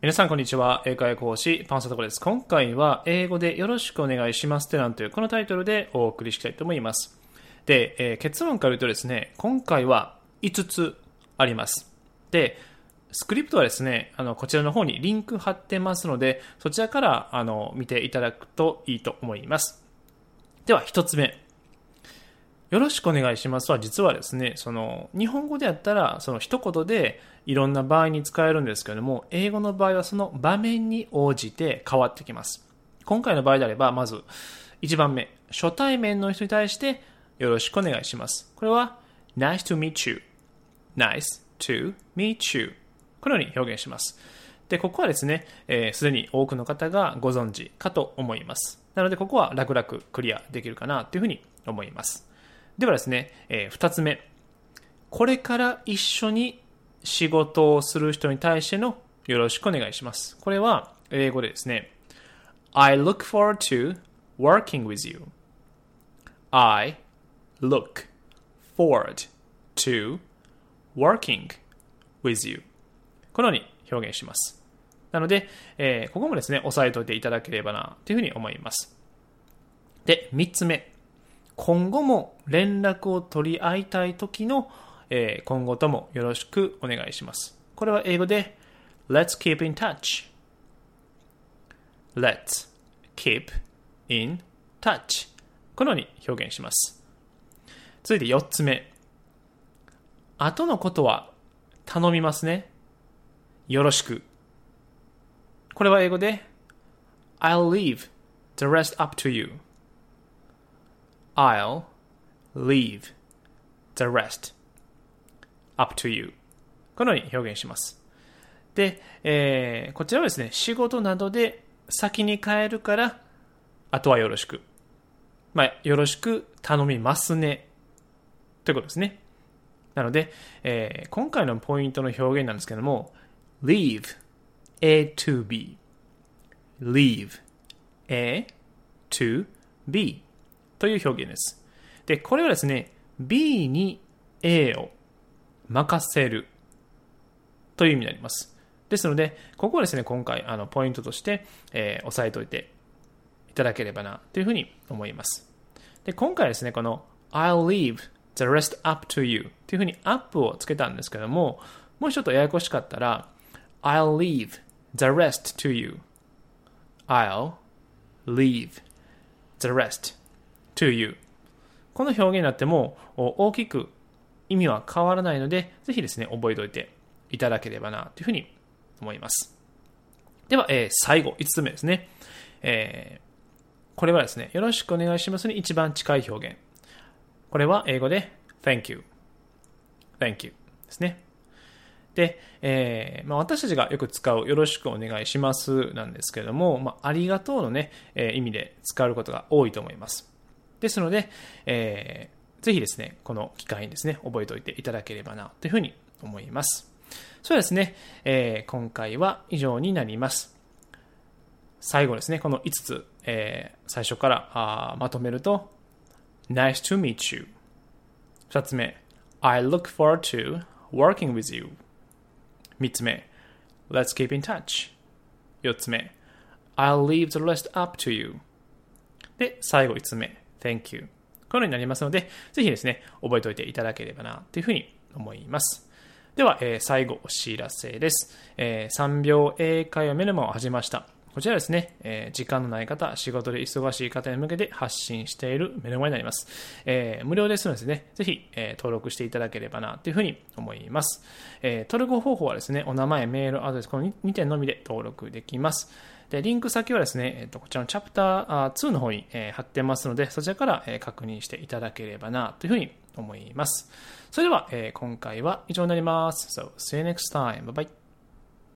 皆さんこんにちは。英会講師、パンサトコです。今回は英語でよろしくお願いしますってなんというこのタイトルでお送りしたいと思います。で、えー、結論から言うとですね、今回は5つあります。で、スクリプトはですね、あの、こちらの方にリンク貼ってますので、そちらから、あの、見ていただくといいと思います。では、1つ目。よろしくお願いしますは、実はですね、その、日本語でやったら、その一言でいろんな場合に使えるんですけども、英語の場合はその場面に応じて変わってきます。今回の場合であれば、まず、1番目、初対面の人に対して、よろしくお願いします。これは、nice to meet you, nice to meet you このように表現します。で、ここはですね、す、えー、で、に多くの方がご存知かと思います。なので、ここは楽々クリアできるかなというふうに思います。ではですね、えー、2つ目。これから一緒に仕事をする人に対してのよろしくお願いします。これは英語でですね。I look forward to working with you. I look forward to working with you. このように表現します。なので、えー、ここもですね、押さえておいていただければな、というふうに思います。で、3つ目。今後も連絡を取り合いたい時の、えー、今後ともよろしくお願いします。これは英語で Let's keep in touch. Let's keep in touch. このように表現します。続いて4つ目。後のことは頼みますね。よろしく。これは英語で I'll leave the rest up to you. I'll leave the rest up to you このように表現します。で、えー、こちらはですね、仕事などで先に帰るから、あとはよろしく。まあ、よろしく頼みますね。ということですね。なので、えー、今回のポイントの表現なんですけども、leave A to B leave A to B という表現です。で、これはですね、B に A を任せるという意味になります。ですので、ここはですね、今回、あの、ポイントとして、えー、押さえておいていただければな、というふうに思います。で、今回ですね、この I'll leave the rest up to you というふうにアップをつけたんですけども、もうちょっとややこしかったら、I'll leave the rest to you. I'll leave the rest to you この表現になっても大きく意味は変わらないので、ぜひですね、覚えておいていただければなというふうに思います。では、えー、最後、5つ目ですね。えー、これはですね、よろしくお願いしますに一番近い表現。これは英語で Thank you. Thank you ですね。で、えーまあ、私たちがよく使うよろしくお願いしますなんですけれども、まあ、ありがとうのね、えー、意味で使うことが多いと思います。ですので、えー、ぜひですね、この機会にですね、覚えておいていただければな、というふうに思います。そうですね、えー、今回は以上になります。最後ですね、この5つ、えー、最初からあまとめると、Nice to meet you。2つ目、I look forward to working with you。3つ目、Let's keep in touch。4つ目、I'll leave the rest up to you。で、最後5つ目、Thank you。このようになりますので、ぜひですね、覚えておいていただければな、というふうに思います。では、えー、最後お知らせです。えー、3秒英会話メルマを始めました。こちらですね、えー、時間のない方、仕事で忙しい方に向けて発信しているメルマガになります。えー、無料ですのでね、ぜひ、えー、登録していただければな、というふうに思います。え登録方法はですね、お名前、メール、アドレス、この 2, 点のみで登録できます。で、リンク先はですね、えっと、こちらのチャプター2の方に、えー、貼ってますので、そちらから、えー、確認していただければな、というふうに思います。それでは、えー、今回は以上になります。So, see you next time. Bye bye.